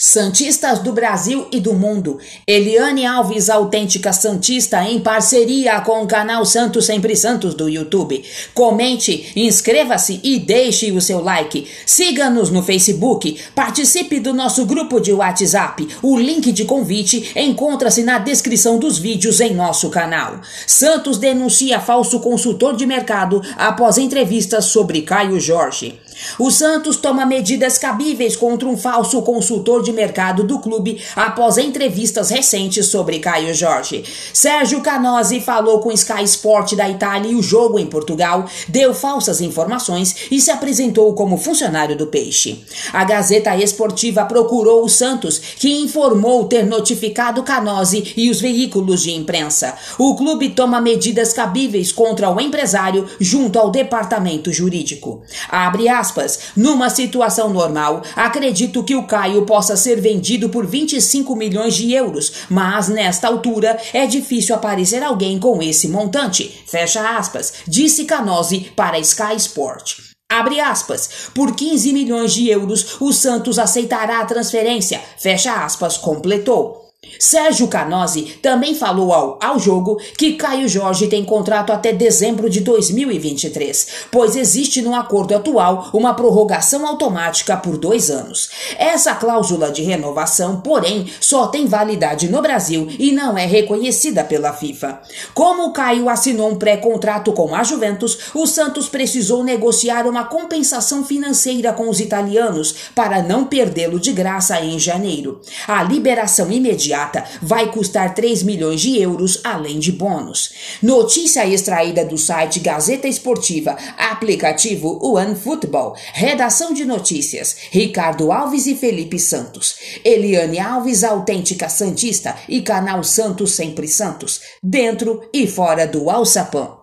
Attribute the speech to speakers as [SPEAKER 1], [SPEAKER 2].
[SPEAKER 1] Santistas do Brasil e do mundo, Eliane Alves, autêntica Santista, em parceria com o canal Santos Sempre Santos do YouTube. Comente, inscreva-se e deixe o seu like. Siga-nos no Facebook, participe do nosso grupo de WhatsApp. O link de convite encontra-se na descrição dos vídeos em nosso canal. Santos denuncia falso consultor de mercado após entrevistas sobre Caio Jorge. O Santos toma medidas cabíveis contra um falso consultor de mercado do clube após entrevistas recentes sobre Caio Jorge. Sérgio Canosi falou com Sky Sport da Itália e o jogo em Portugal, deu falsas informações e se apresentou como funcionário do Peixe. A Gazeta Esportiva procurou o Santos, que informou ter notificado Canosi e os veículos de imprensa. O clube toma medidas cabíveis contra o empresário junto ao departamento jurídico. Abre aspas, numa situação normal, acredito que o Caio possa ser vendido por 25 milhões de euros, mas nesta altura é difícil aparecer alguém com esse montante. Fecha aspas, disse Canose para Sky Sport. Abre aspas. Por 15 milhões de euros, o Santos aceitará a transferência. Fecha aspas, completou. Sérgio Canosi também falou ao, ao jogo que Caio Jorge tem contrato até dezembro de 2023, pois existe no acordo atual uma prorrogação automática por dois anos. Essa cláusula de renovação, porém, só tem validade no Brasil e não é reconhecida pela FIFA. Como Caio assinou um pré-contrato com a Juventus, o Santos precisou negociar uma compensação financeira com os italianos para não perdê-lo de graça em janeiro. A liberação imediata imediata vai custar 3 milhões de euros, além de bônus. Notícia extraída do site Gazeta Esportiva, aplicativo One Football, redação de notícias, Ricardo Alves e Felipe Santos. Eliane Alves, autêntica Santista e canal Santos Sempre Santos, dentro e fora do alçapão.